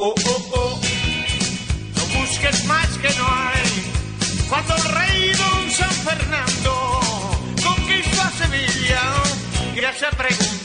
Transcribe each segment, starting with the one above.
oh, oh, oh. No busques más que no hay. Cuando el rey don San Fernando conquistó a Sevilla, ya se preguntó,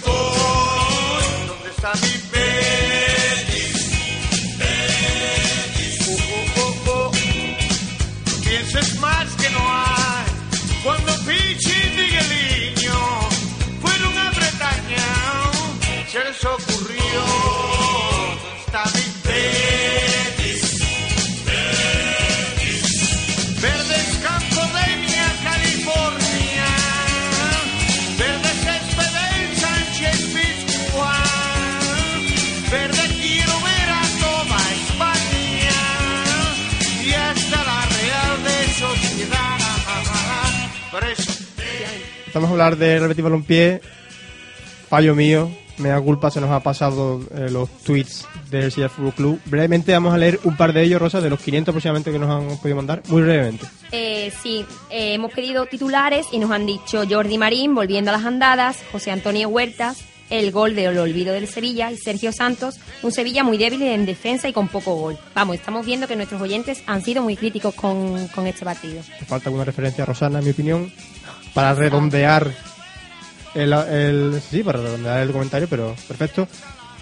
Vamos a hablar de Real Betis Balompié. Fallo mío. Me da culpa, se nos ha pasado eh, los tweets del Sevilla Fútbol Club. Brevemente vamos a leer un par de ellos, Rosa, de los 500 aproximadamente que nos han podido mandar. Muy brevemente. Eh, sí, eh, hemos pedido titulares y nos han dicho Jordi Marín volviendo a las andadas, José Antonio Huertas, el gol de El Olvido del Sevilla y Sergio Santos, un Sevilla muy débil en defensa y con poco gol. Vamos, estamos viendo que nuestros oyentes han sido muy críticos con, con este partido. Falta alguna referencia a Rosana, en mi opinión, para redondear el, el- sí, para redondear el comentario, pero perfecto.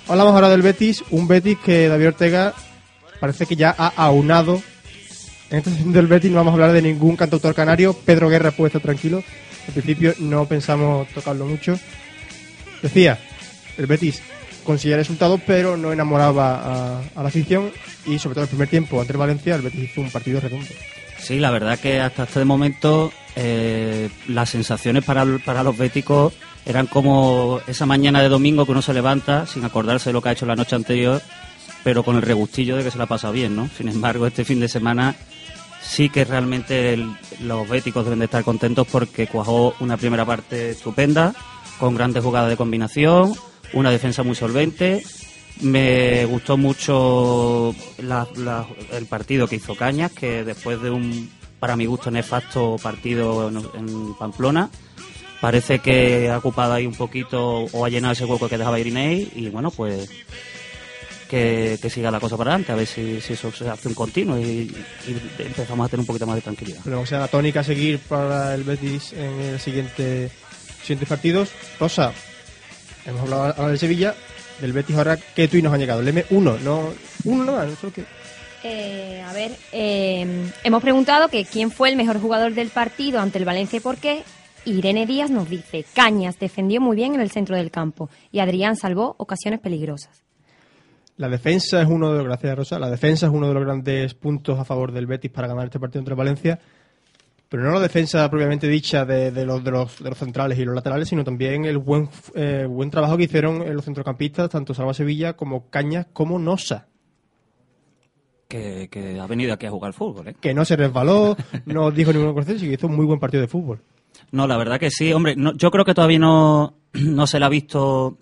Hablamos ahora del Betis, un Betis que David Ortega parece que ya ha aunado. En esta sesión del Betis no vamos a hablar de ningún cantautor canario. Pedro Guerra puede estar tranquilo. Al principio no pensamos tocarlo mucho. Decía, el Betis consiguió resultados, pero no enamoraba a, la afición. Y sobre todo el primer tiempo ante el Valencia, el Betis hizo un partido redondo. Sí, la verdad que hasta este momento eh, las sensaciones para, para los béticos eran como esa mañana de domingo que uno se levanta sin acordarse de lo que ha hecho la noche anterior, pero con el regustillo de que se la ha pasado bien, ¿no? Sin embargo, este fin de semana sí que realmente los béticos deben de estar contentos porque cuajó una primera parte estupenda, con grandes jugadas de combinación, una defensa muy solvente. Me gustó mucho la- el partido que hizo Cañas, que después de un, para mi gusto, nefasto partido en, Pamplona, parece que ha ocupado ahí un poquito o ha llenado ese hueco que dejaba Irinei y bueno, pues que, siga la cosa para adelante, a ver si, si eso se hace un continuo y, y empezamos a tener un poquito más de tranquilidad. Pero o sea, la tónica a seguir para el Betis en el siguiente siguientes partidos. Rosa, hemos hablado ahora del Sevilla, del Betis ahora, ¿qué tweets nos han llegado? El M1, no, uno nomás, no solo que... Eh, a ver, eh, hemos preguntado que quién fue el mejor jugador del partido ante el Valencia y por qué. Irene Díaz nos dice, Cañas defendió muy bien en el centro del campo y Adrián salvó ocasiones peligrosas. La defensa es uno de los, gracias Rosa, la defensa es uno de los grandes puntos a favor del Betis para ganar este partido entre Valencia, pero no la defensa propiamente dicha de, de los, de, los, de los centrales y los laterales, sino también el buen, eh, buen trabajo que hicieron eh, los centrocampistas, tanto Salva Sevilla como Cañas como Nosa. Que, que ha venido aquí a jugar fútbol, ¿eh? que no se resbaló, no dijo ninguna cosa, y que hizo un muy buen partido de fútbol. No, la verdad que sí. Hombre, no- yo creo que todavía no, no se le ha visto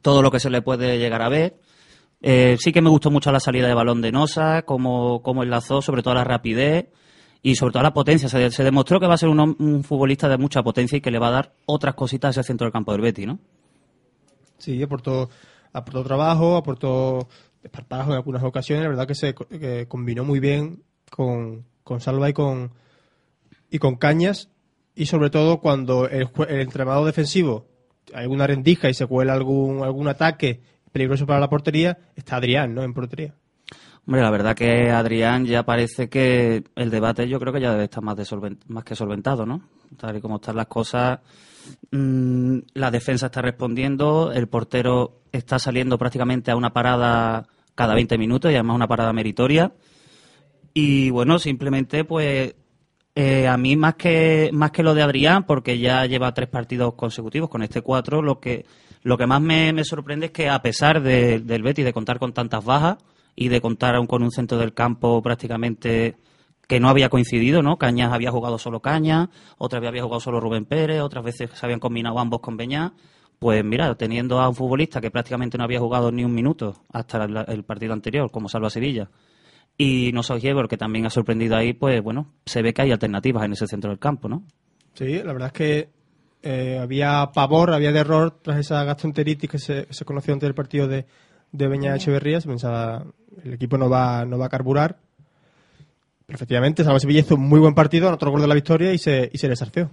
todo lo que se le puede llegar a ver. Eh, sí que me gustó mucho la salida de balón de Nosa, cómo, cómo enlazó, sobre todo la rapidez y sobre todo la potencia. Se, se demostró que va a ser un, un futbolista de mucha potencia y que le va a dar otras cositas a ese centro del campo del Betis, ¿no? Sí, aportó, aportó trabajo, aportó esparpajo en algunas ocasiones, la verdad que se que combinó muy bien con, con Salva y con, y con Cañas, y sobre todo cuando el, el entrenador defensivo hay alguna rendija y se cuela algún, algún ataque peligroso para la portería, está Adrián, ¿no? En portería. Hombre, la verdad que Adrián ya parece que el debate yo creo que ya debe estar más, que solventado, ¿no? Tal y como están las cosas, mm, la defensa está respondiendo, el portero está saliendo prácticamente a una parada cada 20 minutos y además una parada meritoria. Y bueno, simplemente pues eh, a mí más que más que lo de Adrián, porque ya lleva tres partidos consecutivos con este cuatro, lo que lo que más me, me sorprende es que a pesar de- del Betis de contar con tantas bajas y de contar aún con un centro del campo prácticamente que no había coincidido, ¿no? Cañas había jugado solo Cañas, otras veces había jugado solo Rubén Pérez, otras veces se habían combinado ambos con Beñá. Pues mira, teniendo a un futbolista que prácticamente no había jugado ni un minuto hasta el, partido anterior, como Salva Sevilla, y no soy que también ha sorprendido ahí, pues bueno, se ve que hay alternativas en ese centro del campo, ¿no? Sí, la verdad es que eh, había pavor, había de error tras esa gastroenteritis que se, se conoció antes del partido de, de Beña Echeverría, se pensaba el equipo no va, no va a carburar. Pero efectivamente, Salva Sevilla hizo un muy buen partido, anotó el gol de la victoria y se, y se desarció.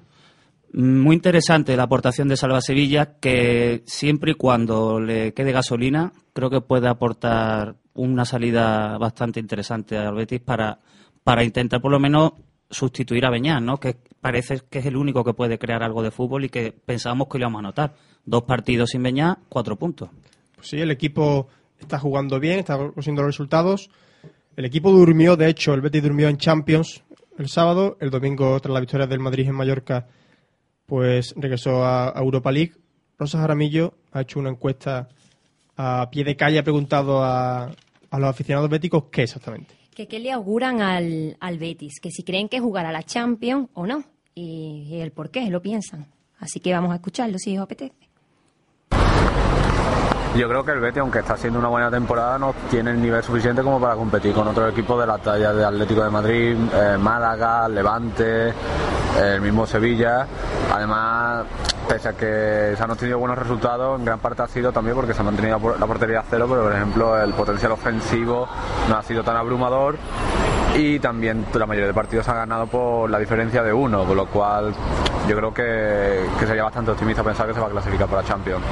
Muy interesante la aportación de Salva Sevilla, que siempre y cuando le quede gasolina, creo que puede aportar una salida bastante interesante al Betis para, para intentar por lo menos sustituir a Beñán, ¿no? que parece que es el único que puede crear algo de fútbol y que pensábamos que lo íbamos a anotar. Dos partidos sin Beñán, cuatro puntos. Sí, el equipo está jugando bien, está consiguiendo los resultados. El equipo durmió, de hecho, el Betis durmió en Champions el sábado, el domingo tras la victoria del Madrid en Mallorca, pues regresó a Europa League. Rosa Jaramillo ha hecho una encuesta a pie de calle, ha preguntado a, a los aficionados béticos qué exactamente. ¿Que ¿Qué le auguran al, al Betis? Que si creen que jugará la Champions o no. Y, y el por qué lo piensan. Así que vamos a escucharlo si os apetece. Yo creo que el Betis, aunque está haciendo una buena temporada, no tiene el nivel suficiente como para competir con otros equipos de la talla de Atlético de Madrid, eh, Málaga, Levante, eh, el mismo Sevilla. Además, pese a que se han obtenido buenos resultados, en gran parte ha sido también porque se ha mantenido la portería a cero, pero por ejemplo el potencial ofensivo no ha sido tan abrumador y también la mayoría de partidos ha ganado por la diferencia de uno, con lo cual yo creo que, que sería bastante optimista pensar que se va a clasificar para Champions.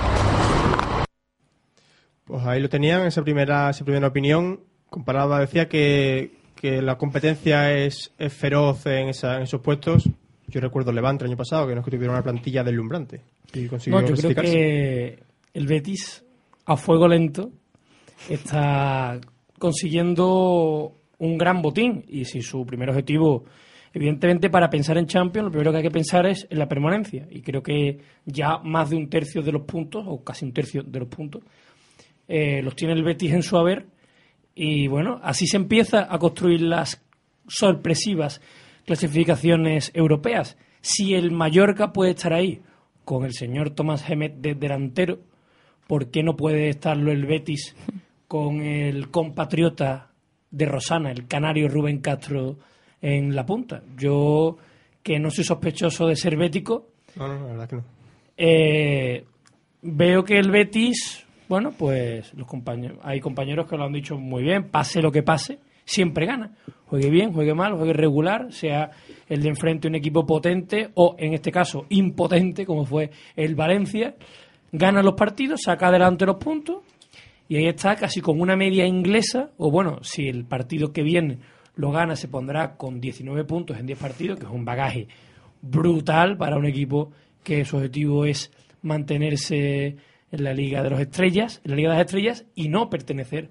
Pues ahí lo tenían, esa primera, esa primera opinión. Comparada, decía que, que la competencia es, es feroz en, esa, en esos puestos. Yo recuerdo Levante el año pasado, que no es que tuviera una plantilla deslumbrante. Y consiguió No, yo creo que el Betis, a fuego lento, está consiguiendo un gran botín. Y si su primer objetivo, evidentemente, para pensar en Champions, lo primero que hay que pensar es en la permanencia. Y creo que ya más de un tercio de los puntos, o casi un tercio de los puntos, eh, los tiene el Betis en su haber. Y bueno, así se empieza a construir las sorpresivas clasificaciones europeas. Si el Mallorca puede estar ahí con el señor Tomás Gemet de delantero, ¿por qué no puede estarlo el Betis con el compatriota de Rosana, el canario Rubén Castro, en la punta? Yo, que no soy sospechoso de ser bético, No, no, la verdad que no. eh, veo que el Betis, bueno, pues los compañeros, hay compañeros que lo han dicho muy bien, pase lo que pase, siempre gana. Juegue bien, juegue mal, juegue regular, sea el de enfrente un equipo potente o, en este caso, impotente, como fue el Valencia, gana los partidos, saca adelante los puntos y ahí está casi con una media inglesa, o bueno, si el partido que viene lo gana, se pondrá con 19 puntos en 10 partidos, que es un bagaje brutal para un equipo que su objetivo es mantenerse en la Liga de los Estrellas, en la Liga de las Estrellas, y no pertenecer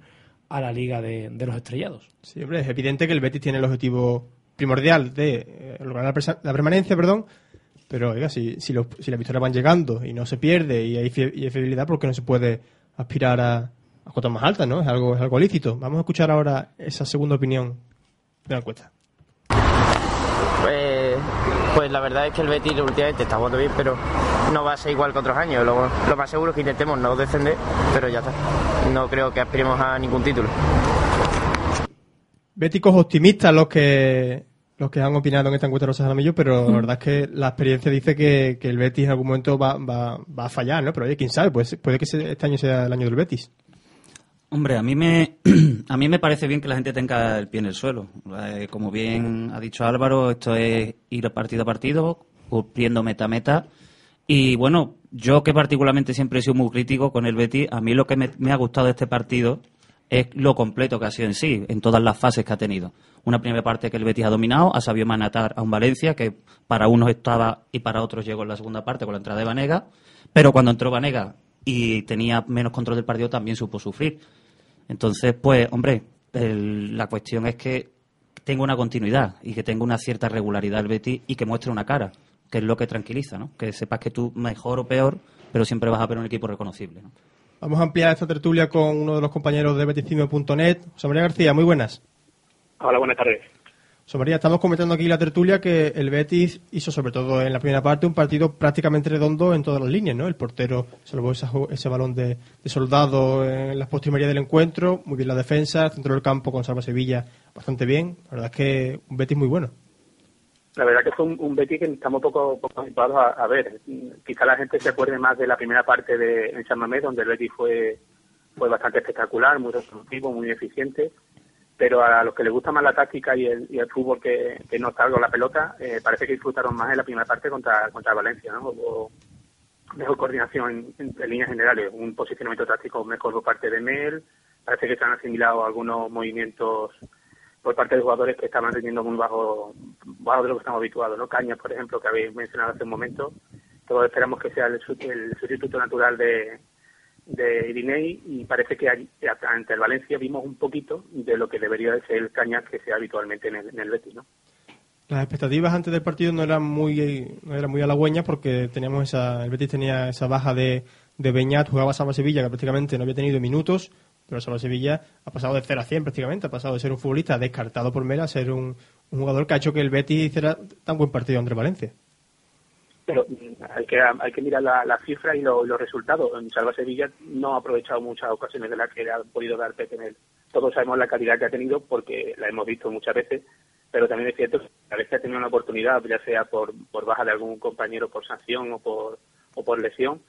a la Liga de, de los Estrellados. Sí, hombre, es evidente que el Betis tiene el objetivo primordial de eh, lograr la, presa- la permanencia, perdón. Pero, oiga, si, si, los- si las victorias van llegando y no se pierde y hay, fie- y hay fiabilidad, ¿por qué no se puede aspirar a, a cotas más altas, no? Es algo, es algo lícito. Vamos a escuchar ahora esa segunda opinión de la encuesta. Pues, pues la verdad es que el Betis últimamente está jugando bien, pero no va a ser igual que otros años. Lo, lo más seguro es que intentemos no descender, pero ya está. No creo que aspiremos a ningún título. Béticos optimistas los que los que han opinado en esta encuesta de Rosa Jaramillo, pero la verdad es que la experiencia dice que, que el Betis en algún momento va, va, va a fallar, ¿no? Pero oye, quién sabe, pues, puede que se- este año sea el año del Betis. Hombre, a mí me a mí me parece bien que la gente tenga el pie en el suelo. Eh, como bien ha dicho Álvaro, esto es ir partido a partido, cumpliendo meta a meta. Y bueno, yo que particularmente siempre he sido muy crítico con el Betis, a mí lo que me, ha gustado de este partido es lo completo que ha sido en sí, en todas las fases que ha tenido. Una primera parte que el Betis ha dominado, ha sabido manatar a un Valencia que para unos estaba y para otros llegó en la segunda parte con la entrada de Vanega, pero cuando entró Vanega y tenía menos control del partido también supo sufrir. Entonces, pues, hombre, el- la cuestión es que tenga una continuidad y que tenga una cierta regularidad el Betis y que muestre una cara, que es lo que tranquiliza, ¿no? Que sepas que tú, mejor o peor, pero siempre vas a ver un equipo reconocible, ¿no? Vamos a ampliar esta tertulia con uno de los compañeros de beticimio.net. José María García, muy buenas. Hola, buenas tardes. José María, estamos comentando aquí la tertulia que el Betis hizo, sobre todo en la primera parte, un partido prácticamente redondo en todas las líneas, ¿no? El portero salvó ese balón de, de soldado en las postrimerías del encuentro, muy bien la defensa, el centro del campo con Salva Sevilla bastante bien. La verdad es que un Betis muy bueno. La verdad que fue un, un Betis que estamos poco, poco habituados a, ver. Quizá la gente se acuerde más de la primera parte de en San Mamés, donde el Betis fue fue bastante espectacular, muy resolutivo, muy eficiente, pero a los que les gusta más la táctica y el, y el fútbol que, que no salga la pelota, eh, parece que disfrutaron más en la primera parte contra, contra Valencia, ¿no? Hubo mejor coordinación en, en líneas generales, un posicionamiento táctico mejor por parte de Mel, parece que se han asimilado algunos movimientos por parte de jugadores que estaban rindiendo muy bajo, bajo de lo que estamos habituados, ¿no? Cañas, por ejemplo, que habéis mencionado hace un momento, todos esperamos que sea el, el sustituto natural de, de Irinei y parece que allí- ante el Valencia vimos un poquito de lo que debería de ser el Cañas que sea habitualmente en el, en el Betis, ¿no? Las expectativas antes del partido no eran muy no eran muy halagüeñas porque teníamos esa el Betis tenía esa baja de, de Beñat, jugaba Salva Sevilla que prácticamente no había tenido minutos, pero Salva Sevilla ha pasado de 0 a 100 prácticamente, ha pasado de ser un futbolista descartado por Mera a ser un, jugador que ha hecho que el Betis hiciera tan buen partido entre Valencia. Pero mm, hay que hay que mirar la, la cifra y lo- los resultados. En Salva Sevilla no ha aprovechado muchas ocasiones de las que ha podido dar Pepe Mel. Todos sabemos la calidad que ha tenido porque la hemos visto muchas veces, pero también es cierto que a veces ha tenido una oportunidad, ya sea por, por baja de algún compañero, por sanción o por, o por lesión.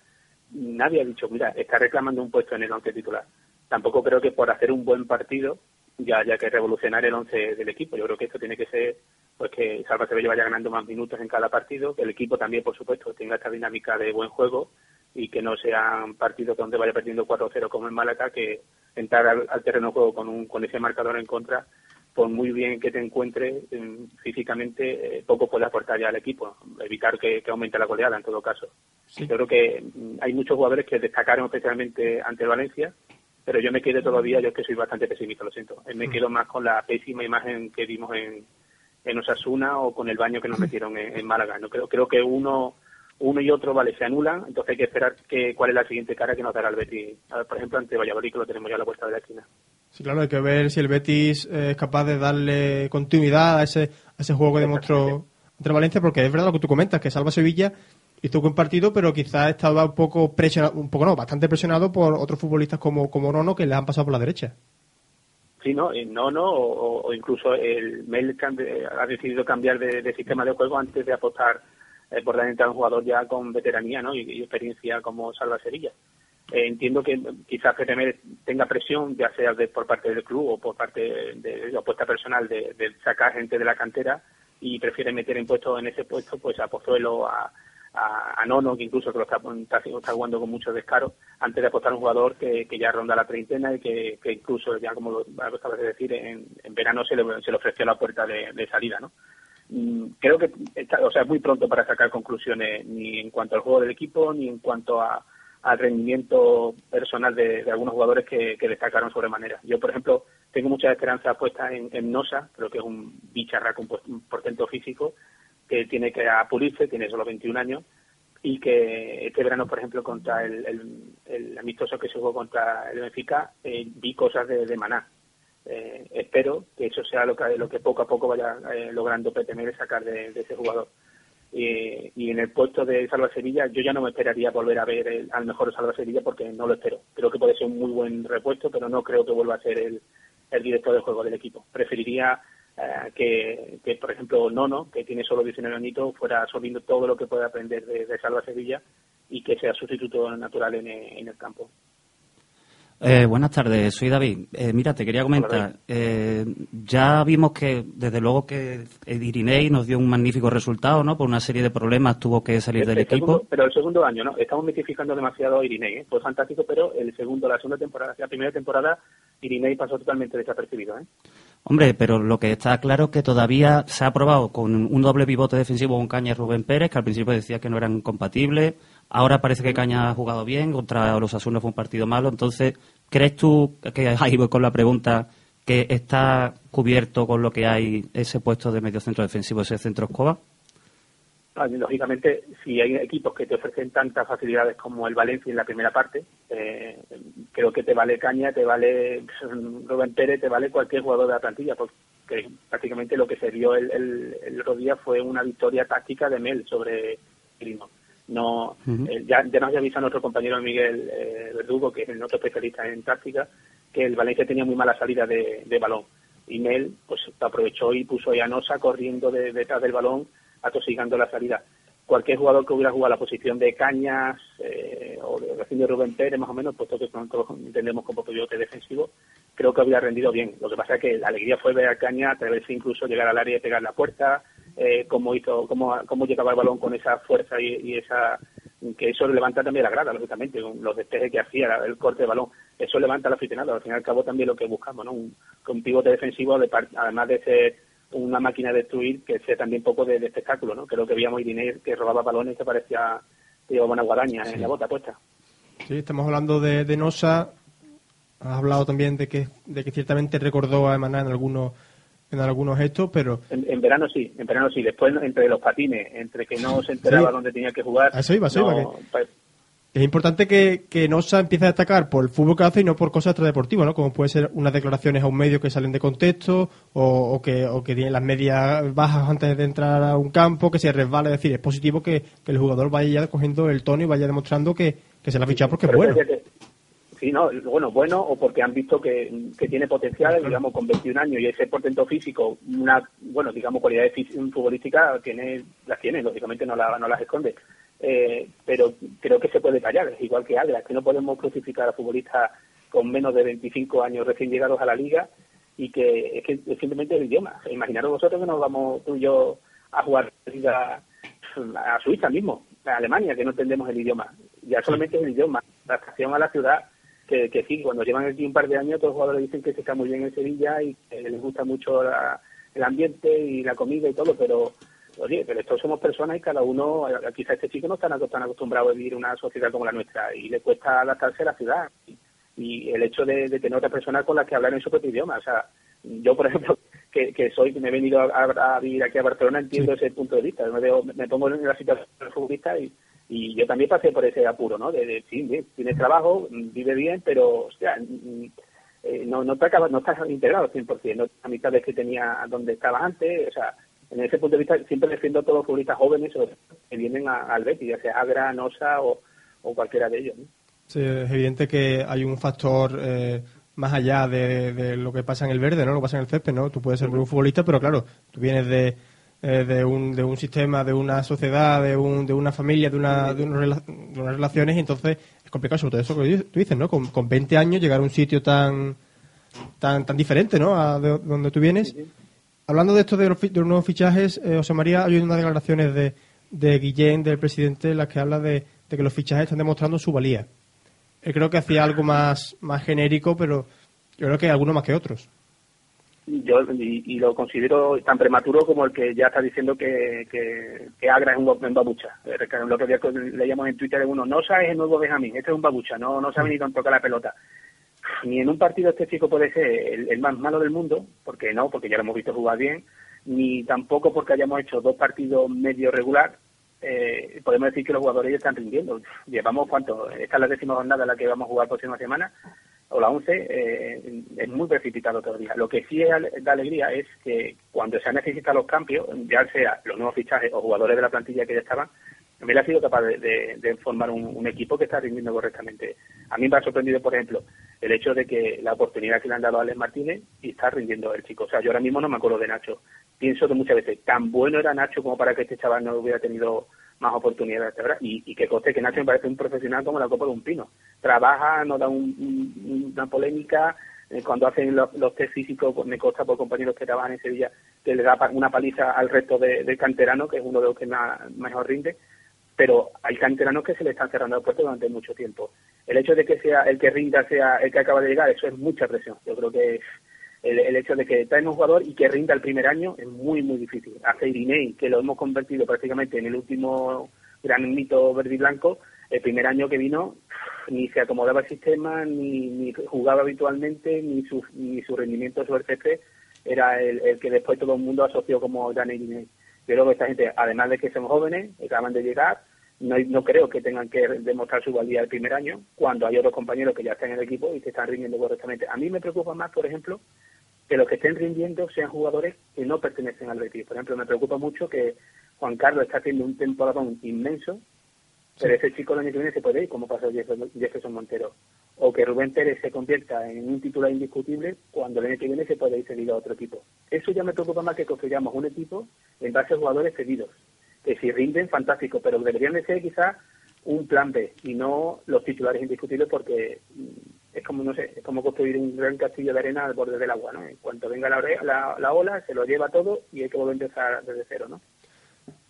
Nadie ha dicho, mira, está reclamando un puesto en el once titular. Tampoco creo que por hacer un buen partido ya haya que revolucionar el once del equipo. Yo creo que esto tiene que ser pues que Salva Sevilla vaya ganando más minutos en cada partido, que el equipo también, por supuesto, tenga esta dinámica de buen juego y que no sean partidos donde vaya perdiendo 4-0 como en Málaga, que entrar al, al terreno de juego con, un, con ese marcador en contra, por muy bien que te encuentres eh, físicamente, eh, poco puede aportar ya al equipo, evitar que, que aumente la goleada en todo caso. Yo creo que mm, hay muchos jugadores que destacaron especialmente ante Valencia, pero yo me quedé todavía, yo es que soy bastante pesimista, lo siento. Eh, Me quedo más con la pésima imagen que vimos en, en Osasuna o con el baño que nos metieron en, en Málaga. No creo, creo que uno uno y otro vale se anulan, entonces hay que esperar que cuál es la siguiente cara que nos dará el Betis. Ver, por ejemplo, ante Valladolid que lo tenemos ya a la puerta de la esquina. Sí, claro, hay que ver si el Betis es capaz de darle continuidad a ese, a ese juego que demostró entre Valencia, porque es verdad lo que tú comentas, que Salva Sevilla hizo un partido, pero quizás estaba un poco presionado, un poco no, bastante presionado por otros futbolistas como, como Nono que les han pasado por la derecha. Sí, no, eh, no, no, o, o incluso el Mel cambi- ha decidido cambiar de, sistema de juego antes de apostar eh, por entrada a un jugador ya con veteranía ¿no? y, experiencia como Salva Sevilla. Eh, entiendo que quizás Petemer tenga presión, ya sea de- por parte del club o por parte de, la apuesta personal de, de sacar gente de la cantera y prefiere meter en en ese puesto pues a Pozuelo, a, a, a Nono, que incluso que lo está, está, jugando con mucho descaro, antes de apostar a un jugador que, ya ronda la treintena y que, incluso ya como lo acabas de decir, en, en verano se le, se le ofreció la puerta de, salida, ¿no? Mm, creo que está, o sea, es muy pronto para sacar conclusiones ni en cuanto al juego del equipo ni en cuanto a, al rendimiento personal de, algunos jugadores que, destacaron sobremanera. Yo, por ejemplo, tengo muchas esperanzas puestas en, Nosa, creo que es un bicharraco, un portento físico que tiene que apulirse, tiene solo 21 años y que este verano, por ejemplo, contra el, el, el amistoso que se jugó contra el Benfica, eh, vi cosas de, de Maná. Eh, espero que eso sea lo que, lo que poco a poco vaya eh, logrando pretender sacar de, ese jugador. Y en el puesto de Salva Sevilla, yo ya no me esperaría volver a ver el- al mejor Salva Sevilla porque no lo espero. Creo que puede ser un muy buen repuesto, pero no creo que vuelva a ser el, el director de juego del equipo. Preferiría eh, que, que, por ejemplo, Nono, que tiene solo 19 añitos, fuera absorbiendo todo lo que puede aprender de, de Salva Sevilla y que sea sustituto natural en, el- en el campo. Eh, buenas tardes, soy David. Eh, mira, te quería comentar, eh, ya vimos que desde luego que Irinei nos dio un magnífico resultado, ¿no? Por una serie de problemas tuvo que salir del El segundo- equipo. pero el segundo año, ¿no? Estamos mitificando demasiado a Irinei, ¿eh? Fue fantástico, pero el segundo, la segunda temporada, la primera temporada, Irinei pasó totalmente desapercibido, ¿eh? Hombre, pero lo que está claro es que todavía se ha probado con un doble pivote defensivo con Caña y Rubén Pérez, que al principio decía que no eran compatibles. Ahora parece que Caña ha jugado bien, contra los Asunos fue un partido malo. Entonces, ¿crees tú, que ahí voy con la pregunta, que está cubierto con lo que hay ese puesto de medio centro defensivo, ese centro escoba? Ah, Lógicamente, si hay equipos que te ofrecen tantas facilidades como el Valencia en la primera parte, eh, creo que te vale Caña, te vale mm, Rubén Pérez, te vale cualquier jugador de la plantilla, porque prácticamente lo que se vio el, el, el otro día fue una victoria táctica de Mel sobre Grimo. No, Ujú. eh, ya, ya nos avisa nuestro compañero Miguel eh, Verdugo, que es el otro especialista en táctica, que el Valencia tenía muy mala salida de, de balón. Y Mel pues aprovechó y puso a Llanosa corriendo de- detrás del balón, atosigando la salida. Cualquier jugador que hubiera jugado la posición de Cañas eh, o, de Rubén Pérez, más o menos, puesto que nosotros entendemos como pivote defensivo, creo que había rendido bien. Lo que pasa es que la alegría fue ver a Caña atreverse incluso llegar al área y pegar la puerta, eh, cómo hizo, cómo, cómo llegaba el balón con esa fuerza y, y esa que eso levanta también la grada, lógicamente, los despejes que hacía, el corte de balón, eso levanta al aficionado, al fin y al cabo también lo que buscamos, ¿no? Un, un pivote defensivo, de además de ser una máquina de destruir, que sea también poco de, de espectáculo, ¿no? Creo que veíamos a Irinei que robaba balones que parecía que llevaba una guadaña en la bota puesta. Sí, estamos hablando de, de Nosa. Has hablado también de que, de que ciertamente recordó a Emaná en algunos, en algunos gestos, pero En, en verano sí, en verano sí. Después, entre los patines, entre que no se enteraba Sí. dónde tenía que jugar. Eso iba, eso no, iba, es importante que, que Nosa empiece a destacar por el fútbol que hace y no por cosas extradeportivas, ¿no? Como puede ser unas declaraciones a un medio que salen de contexto o, o que, o que tienen las medias bajas antes de entrar a un campo, que se resbala. Es decir, es positivo que, que el jugador vaya ya cogiendo el tono y vaya demostrando que, que se la ha fichado porque es bueno. Sí, no, bueno, bueno, o porque han visto que, que tiene potencial, digamos, con 21 años y ese portento físico, una, bueno, digamos, cualidades futbolísticas, tiene, las tiene, lógicamente no, la- no las esconde. Eh, pero creo que se puede callar, es igual que Agra, es que no podemos crucificar a futbolistas con menos de 25 años recién llegados a la liga y que es que es simplemente el idioma. Imaginaros vosotros que nos vamos tú y yo a jugar liga a Suiza mismo, a Alemania, que no entendemos el idioma. Ya solamente es el idioma, la adaptación a la ciudad, que, que sí, cuando llevan aquí un par de años, todos los jugadores dicen que se está muy bien en Sevilla y que les gusta mucho la- el ambiente y la comida y todo, pero oye, pero estos somos personas y cada uno, quizá este chico no está tan acostumbrado a vivir en una sociedad como la nuestra y le cuesta adaptarse a la ciudad. Y, el hecho de, de tener otras personas con las que hablar en su propio idioma, o sea, yo por ejemplo, que, que soy, que me he venido a, a- a vivir aquí a Barcelona, entiendo ese punto de vista, me, veo- me pongo en la situación del futbolista y, y yo también pasé por ese apuro, ¿no? De, de sí, bien, tienes trabajo, mm, vive bien, pero, hostia, mm, eh, no, no te acabas, no estás integrado al 100%, no a mitad de que tenía donde estabas antes, o sea, en ese punto de vista siempre defiendo a todos los futbolistas jóvenes que vienen a- al Betis, ya sea Agra, Nosa o, o cualquiera de ellos, ¿no? Sí, es evidente que hay un factor eh, más allá de, de lo que pasa en el verde, ¿no? Lo que pasa en el césped, ¿no? Tú puedes ser un futbolista, pero claro, tú vienes de, eh, de, un, de un sistema, de una sociedad, de, un, de una familia, de, una, de, rela- de unas relaciones, y entonces es complicado, sobre todo eso que tú dices, ¿no? Con, con 20 años llegar a un sitio tan tan, tan diferente, ¿no? A de donde tú vienes. Hablando de esto de los, fi- de los nuevos fichajes, eh, José María, hay unas declaraciones de, de Guillén, del presidente, en las que habla de, de que los fichajes están demostrando su valía. Él creo que hacía algo más, más genérico, pero yo creo que algunos más que otros. yo y, y lo considero tan prematuro como el que ya está diciendo que, que, que Agra es un, un babucha. Eh, Lo que leíamos en Twitter de uno, no sabe el nuevo Benjamín, este es un babucha, no, no sabe ni dónde tocar la pelota. Ni en un partido chico puede ser el, el más malo del mundo, porque no, porque ya lo hemos visto jugar bien, ni tampoco porque hayamos hecho dos partidos medio regular. Eh, podemos decir que los jugadores ya están rindiendo. Llevamos cuánto, esta es la décima jornada en la que vamos a jugar la próxima semana, o la 11, eh, es muy precipitado todavía. Lo que sí da alegría es que cuando se han necesitado los cambios, ya sea los nuevos fichajes o jugadores de la plantilla que ya estaban, Mel ha sido capaz de, formar un, equipo que está rindiendo correctamente. A mí me ha sorprendido, por ejemplo, el hecho de que la oportunidad que le han dado a Alex Martínez y está rindiendo el chico. O sea, yo ahora mismo no me acuerdo de Nacho. Pienso que muchas veces tan bueno era Nacho como para que este chaval no hubiera tenido más oportunidades. Y, y que conste que Nacho me parece un profesional como la copa de un pino. Trabaja, no da un- un- una polémica. eh, cuando hacen los, los test físicos, pues, me consta por compañeros que trabajan en Sevilla, que le da una paliza al resto de, de canterano, que es uno de los que más, mejor rinde pero hay canteranos que se le están cerrando las puertas durante mucho tiempo. El hecho de que sea el que rinda sea el que acaba de llegar, eso es mucha presión. Yo creo que el, el hecho de que traen un jugador y que rinda el primer año es muy, muy difícil. Hace Irinei, que lo hemos convertido prácticamente en el último gran mito verde y blanco, el primer año que vino ni se acomodaba el sistema, ni, ni jugaba habitualmente, ni su, ni su rendimiento sobre el césped era el, que después todo el mundo asoció como gran Irinei. Yo creo que esta gente, además de que son jóvenes, acaban de llegar, no, no creo que tengan que demostrar su valía el primer año, cuando hay otros compañeros que ya están en el equipo y que están rindiendo correctamente. A mí me preocupa más, por ejemplo, que los que estén rindiendo sean jugadores que no pertenecen al Betis. Por ejemplo, me preocupa mucho que Juan Carlos está haciendo un temporadón inmenso, pero ese chico el año que viene se puede ir, como pasó Jefferson Montero. O que Rubén Pérez se convierta en un titular indiscutible cuando el año que viene se puede ir cedido a otro equipo. Eso ya me preocupa más que construyamos un equipo en base a jugadores cedidos. Que si rinden, fantástico, pero deberían de ser quizás un plan B y no los titulares indiscutibles porque mm, es como no sé es como construir un gran castillo de arena al borde del agua no en cuanto venga la, la, la ola se lo lleva todo y hay que volver a empezar desde cero no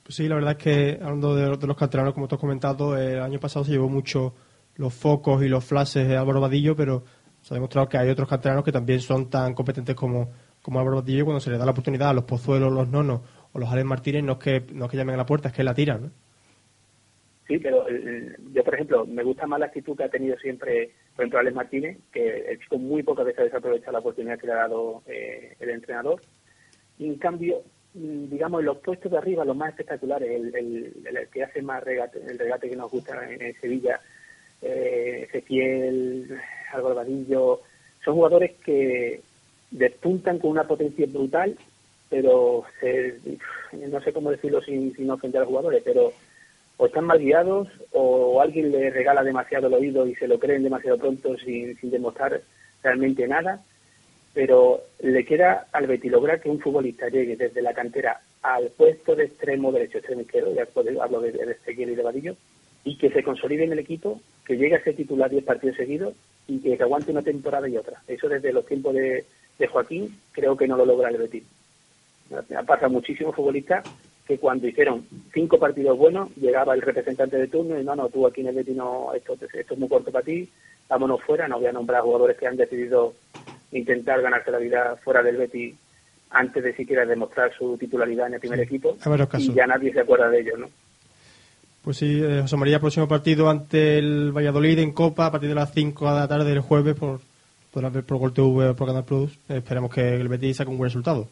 pues sí la verdad es que hablando de, de los canteranos como tú has comentado el año pasado se llevó mucho los focos y los flashes de Álvaro Vadillo pero se ha demostrado que hay otros canteranos que también son tan competentes como como Álvaro Vadillo cuando se le da la oportunidad a los Pozuelos los Nonos o los Alex Martínez no es que no es que llamen a la puerta es que la tiran. Sí, pero eh, yo, por ejemplo, me gusta más la actitud que ha tenido siempre, por ejemplo, Alex Martínez, que el chico muy pocas veces ha desaprovechado la oportunidad que le ha dado eh, el entrenador. Y en cambio, mm, digamos, los puestos de arriba, los más espectaculares, el, que hace más regate, el regate que nos gusta en, Sevilla, eh, Ezequiel, Álvaro son jugadores que despuntan con una potencia brutal, pero no sé cómo decirlo sin, sin ofender a los jugadores, pero o están mal guiados o alguien le regala demasiado el oído y se lo creen demasiado pronto sin, demostrar realmente nada. Pero le queda al Betis lograr que un futbolista llegue desde la cantera al puesto de extremo derecho, extremo izquierdo, ya hablo de, de y de Vadillo, y que se consolide en el equipo, que llegue a ser titular 10 partidos seguidos y que, aguante una temporada y otra. Eso desde los tiempos de, de Joaquín creo que no lo logra el Betis. Ha pasado muchísimos futbolistas que cuando hicieron cinco partidos buenos, llegaba el representante de turno y no, no, tú aquí en el Betis no, esto, esto es muy corto para ti, vámonos fuera, no voy a nombrar jugadores que han decidido intentar ganarse la vida fuera del Betis antes de siquiera demostrar su titularidad en el primer equipo y ya nadie se acuerda de ellos, ¿no? Pues sí, eh, José María, próximo partido ante el Valladolid en Copa a partir de las 5 de la tarde del jueves por, por, por Gol TV o por Canal Plus. esperemos que el Betis saque un buen resultado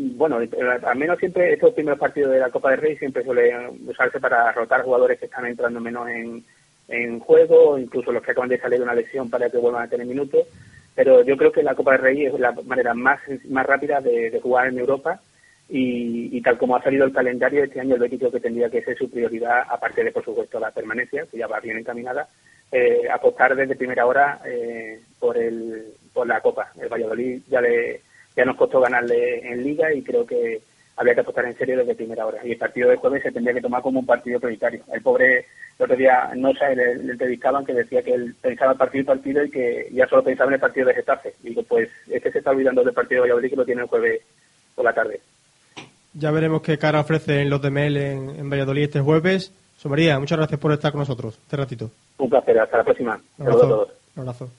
bueno, al menos siempre estos primeros partidos de la Copa del Rey siempre suelen usarse para rotar jugadores que están entrando menos en, en juego, incluso los que acaban de salir de una lesión para que vuelvan a tener minutos. Pero yo creo que la Copa del Rey es la manera más, más rápida de, jugar en Europa y, tal como ha salido el calendario, este año el Betis que tendría que ser su prioridad, aparte de, por supuesto, la permanencia, que ya va bien encaminada, eh, apostar desde primera hora eh, por, el, por la Copa. El Valladolid ya le ya nos costó ganarle en liga y creo que había que apostar en serio desde primera hora. Y el partido de jueves se tendría que tomar como un partido prioritario. El pobre, el otro día, no sé, le, le entrevistaban que decía que él pensaba partido y partido y que ya solo pensaba en el partido de Getafe. Digo, pues este se está olvidando del partido de Valladolid que lo tiene el jueves por la tarde. Ya veremos qué cara ofrecen los de Mel en, Valladolid este jueves. Somaría, muchas gracias por estar con nosotros este ratito. Un placer, hasta la próxima. Saludos a todos. Un abrazo.